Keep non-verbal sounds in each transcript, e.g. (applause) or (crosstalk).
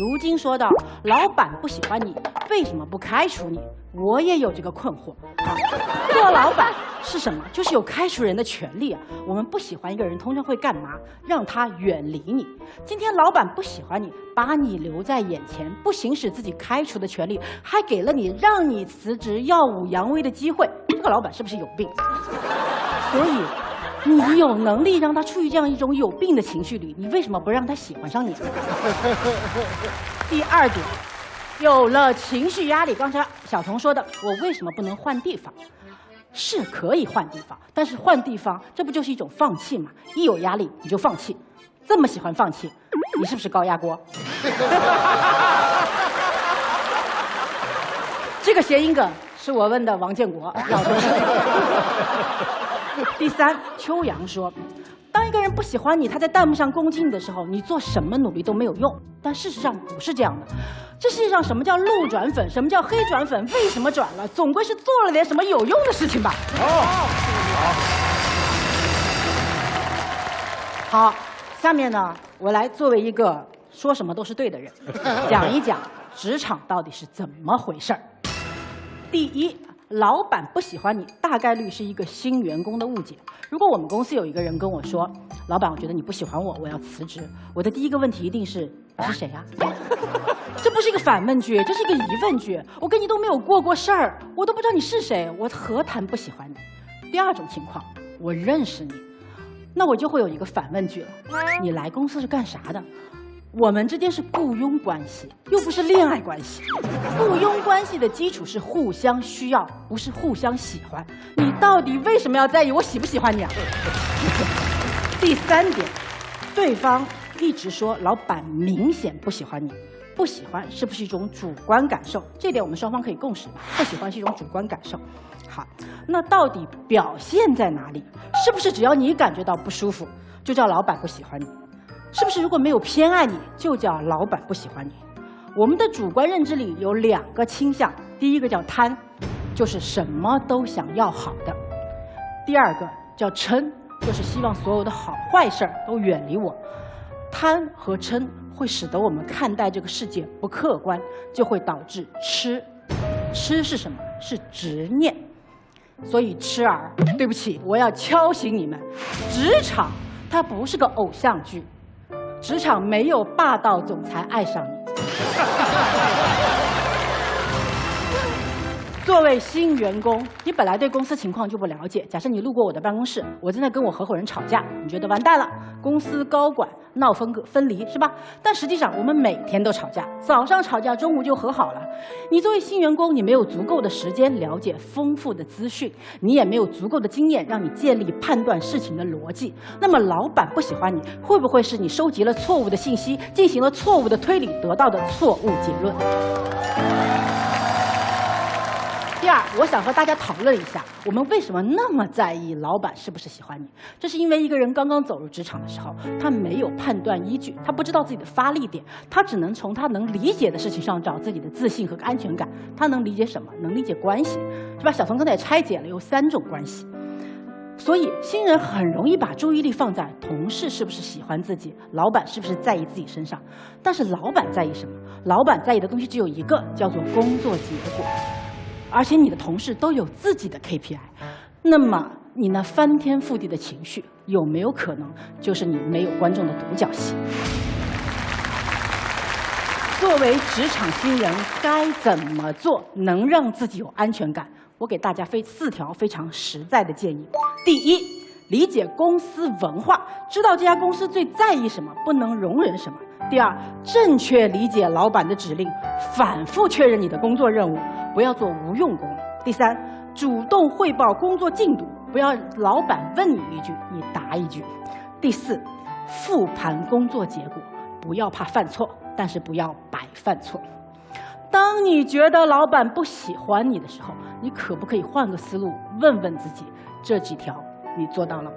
如今说到老板不喜欢你，为什么不开除你？我也有这个困惑。啊，做老板是什么？就是有开除人的权利啊。我们不喜欢一个人，通常会干嘛？让他远离你。今天老板不喜欢你，把你留在眼前，不行使自己开除的权利，还给了你让你辞职、耀武扬威的机会。这个老板是不是有病？所以。你有能力让他处于这样一种有病的情绪里，你为什么不让他喜欢上你？(laughs) 第二点，有了情绪压力，刚才小童说的，我为什么不能换地方？是可以换地方，但是换地方，这不就是一种放弃吗？一有压力你就放弃，这么喜欢放弃，你是不是高压锅？(laughs) 这个谐音梗是我问的王建国老同事。(laughs) 第三，秋阳说，当一个人不喜欢你，他在弹幕上攻击你的时候，你做什么努力都没有用。但事实上不是这样的，这世界上什么叫路转粉，什么叫黑转粉，为什么转了？总归是做了点什么有用的事情吧。好，好，下面呢，我来作为一个说什么都是对的人，(laughs) 讲一讲职场到底是怎么回事儿。第一。老板不喜欢你，大概率是一个新员工的误解。如果我们公司有一个人跟我说：“老板，我觉得你不喜欢我，我要辞职。”我的第一个问题一定是：“你是谁呀？” (laughs) 这不是一个反问句，这是一个疑问句。我跟你都没有过过事儿，我都不知道你是谁，我何谈不喜欢你？第二种情况，我认识你，那我就会有一个反问句了：你来公司是干啥的？我们之间是雇佣关系，又不是恋爱关系。雇佣关系的基础是互相需要，不是互相喜欢。你到底为什么要在意我喜不喜欢你啊？(laughs) 第三点，对方一直说老板明显不喜欢你，不喜欢是不是一种主观感受？这点我们双方可以共识吧。不喜欢是一种主观感受。好，那到底表现在哪里？是不是只要你感觉到不舒服，就叫老板不喜欢你？是不是如果没有偏爱你，就叫老板不喜欢你？我们的主观认知里有两个倾向，第一个叫贪，就是什么都想要好的；第二个叫嗔，就是希望所有的好坏事儿都远离我。贪和嗔会使得我们看待这个世界不客观，就会导致痴。痴是什么？是执念。所以痴儿，对不起，我要敲醒你们，职场它不是个偶像剧。职场没有霸道总裁爱上你。(laughs) 作为新员工，你本来对公司情况就不了解。假设你路过我的办公室，我正在跟我合伙人吵架，你觉得完蛋了，公司高管闹分割分离是吧？但实际上我们每天都吵架，早上吵架，中午就和好了。你作为新员工，你没有足够的时间了解丰富的资讯，你也没有足够的经验让你建立判断事情的逻辑。那么老板不喜欢你，会不会是你收集了错误的信息，进行了错误的推理，得到的错误结论？第二，我想和大家讨论一下，我们为什么那么在意老板是不是喜欢你？这是因为一个人刚刚走入职场的时候，他没有判断依据，他不知道自己的发力点，他只能从他能理解的事情上找自己的自信和安全感。他能理解什么？能理解关系，是吧？小冯刚才也拆解了有三种关系，所以新人很容易把注意力放在同事是不是喜欢自己，老板是不是在意自己身上。但是老板在意什么？老板在意的东西只有一个，叫做工作结果。而且你的同事都有自己的 KPI，那么你那翻天覆地的情绪有没有可能就是你没有观众的独角戏？作为职场新人，该怎么做能让自己有安全感？我给大家非四条非常实在的建议：第一，理解公司文化，知道这家公司最在意什么，不能容忍什么；第二，正确理解老板的指令，反复确认你的工作任务。不要做无用功。第三，主动汇报工作进度，不要老板问你一句你答一句。第四，复盘工作结果，不要怕犯错，但是不要白犯错。当你觉得老板不喜欢你的时候，你可不可以换个思路，问问自己这几条你做到了吗？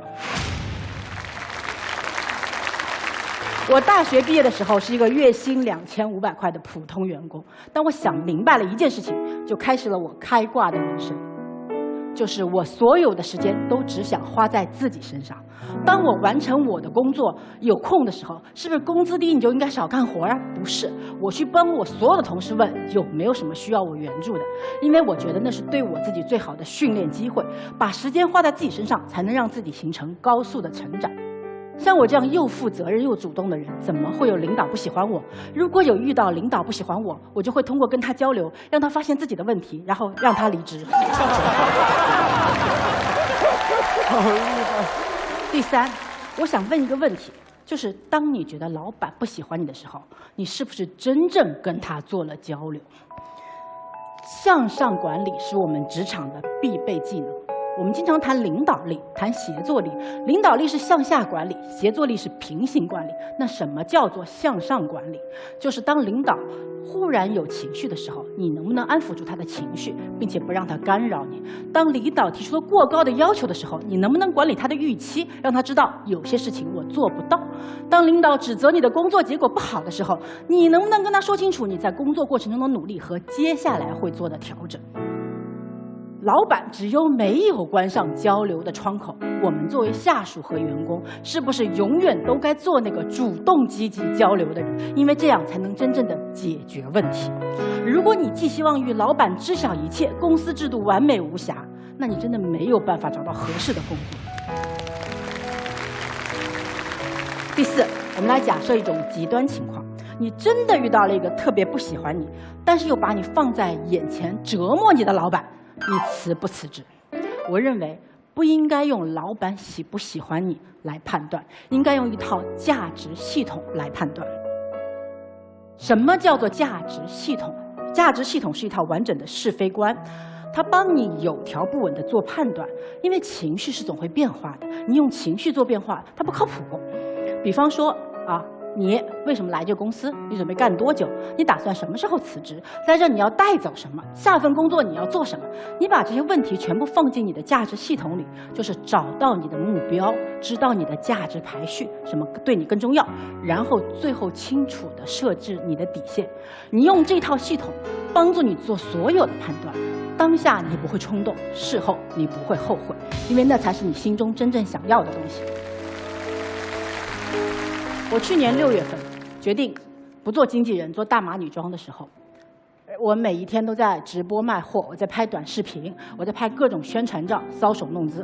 我大学毕业的时候是一个月薪两千五百块的普通员工，当我想明白了一件事情，就开始了我开挂的人生。就是我所有的时间都只想花在自己身上。当我完成我的工作有空的时候，是不是工资低你就应该少干活啊？不是，我去帮我所有的同事问有没有什么需要我援助的，因为我觉得那是对我自己最好的训练机会。把时间花在自己身上，才能让自己形成高速的成长。像我这样又负责任又主动的人，怎么会有领导不喜欢我？如果有遇到领导不喜欢我，我就会通过跟他交流，让他发现自己的问题，然后让他离职。第三，我想问一个问题，就是当你觉得老板不喜欢你的时候，你是不是真正跟他做了交流？向上管理是我们职场的必备技能。我们经常谈领导力，谈协作力。领导力是向下管理，协作力是平行管理。那什么叫做向上管理？就是当领导忽然有情绪的时候，你能不能安抚住他的情绪，并且不让他干扰你？当领导提出了过高的要求的时候，你能不能管理他的预期，让他知道有些事情我做不到？当领导指责你的工作结果不好的时候，你能不能跟他说清楚你在工作过程中的努力和接下来会做的调整？老板只有没有关上交流的窗口，我们作为下属和员工，是不是永远都该做那个主动积极交流的人？因为这样才能真正的解决问题。如果你寄希望于老板知晓一切，公司制度完美无瑕，那你真的没有办法找到合适的工作。第四，我们来假设一种极端情况。你真的遇到了一个特别不喜欢你，但是又把你放在眼前折磨你的老板。你辞不辞职？我认为不应该用老板喜不喜欢你来判断，应该用一套价值系统来判断。什么叫做价值系统？价值系统是一套完整的是非观，它帮你有条不紊地做判断。因为情绪是总会变化的，你用情绪做变化，它不靠谱。比方说。你为什么来这个公司？你准备干多久？你打算什么时候辞职？在这你要带走什么？下份工作你要做什么？你把这些问题全部放进你的价值系统里，就是找到你的目标，知道你的价值排序，什么对你更重要，然后最后清楚的设置你的底线。你用这套系统帮助你做所有的判断，当下你不会冲动，事后你不会后悔，因为那才是你心中真正想要的东西。我去年六月份决定不做经纪人，做大码女装的时候，我每一天都在直播卖货，我在拍短视频，我在拍各种宣传照，搔首弄姿，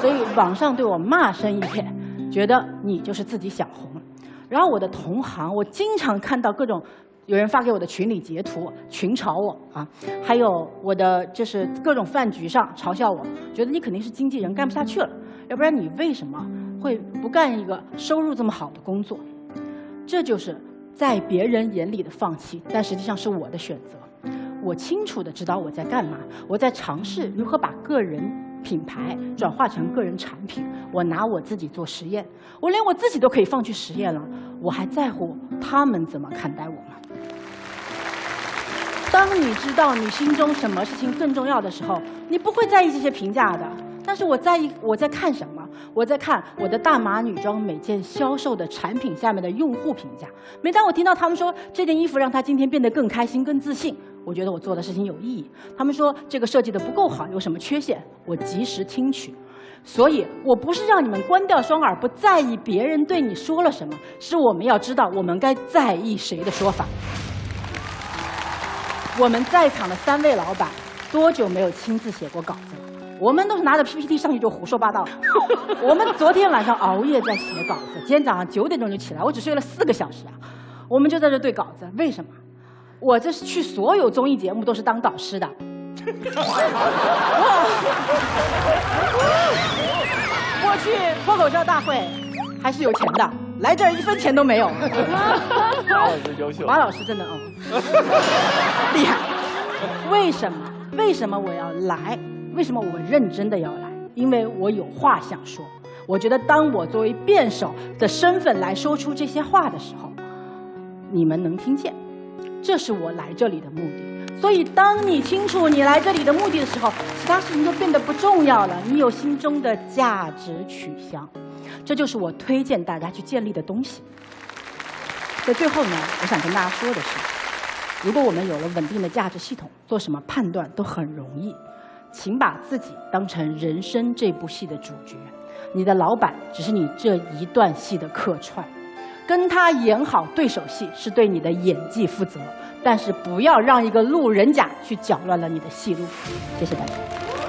所以网上对我骂声一片，觉得你就是自己想红。然后我的同行，我经常看到各种有人发给我的群里截图，群嘲我啊，还有我的就是各种饭局上嘲笑我，觉得你肯定是经纪人干不下去了，要不然你为什么？会不干一个收入这么好的工作，这就是在别人眼里的放弃，但实际上是我的选择。我清楚的知道我在干嘛，我在尝试如何把个人品牌转化成个人产品。我拿我自己做实验，我连我自己都可以放弃实验了，我还在乎他们怎么看待我吗？当你知道你心中什么事情更重要的时候，你不会在意这些评价的。但是我在意我在看什么？我在看我的大码女装每件销售的产品下面的用户评价。每当我听到他们说这件衣服让他今天变得更开心、更自信，我觉得我做的事情有意义。他们说这个设计的不够好，有什么缺陷，我及时听取。所以我不是让你们关掉双耳，不在意别人对你说了什么，是我们要知道我们该在意谁的说法。我们在场的三位老板，多久没有亲自写过稿子了？我们都是拿着 PPT 上去就胡说八道。(laughs) 我们昨天晚上熬夜在写稿子，今天早上九点钟就起来，我只睡了四个小时啊。我们就在这对稿子，为什么？我这是去所有综艺节目都是当导师的。(laughs) 我去脱口秀大会还是有钱的，来这儿一分钱都没有。马老师优秀。马老师真的哦，(laughs) 厉害。为什么？为什么我要来？为什么我认真的要来？因为我有话想说。我觉得，当我作为辩手的身份来说出这些话的时候，你们能听见，这是我来这里的目的。所以，当你清楚你来这里的目的的时候，其他事情都变得不重要了。你有心中的价值取向，这就是我推荐大家去建立的东西。在最后呢，我想跟大家说的是，如果我们有了稳定的价值系统，做什么判断都很容易。请把自己当成人生这部戏的主角，你的老板只是你这一段戏的客串，跟他演好对手戏是对你的演技负责，但是不要让一个路人甲去搅乱了你的戏路。谢谢大家。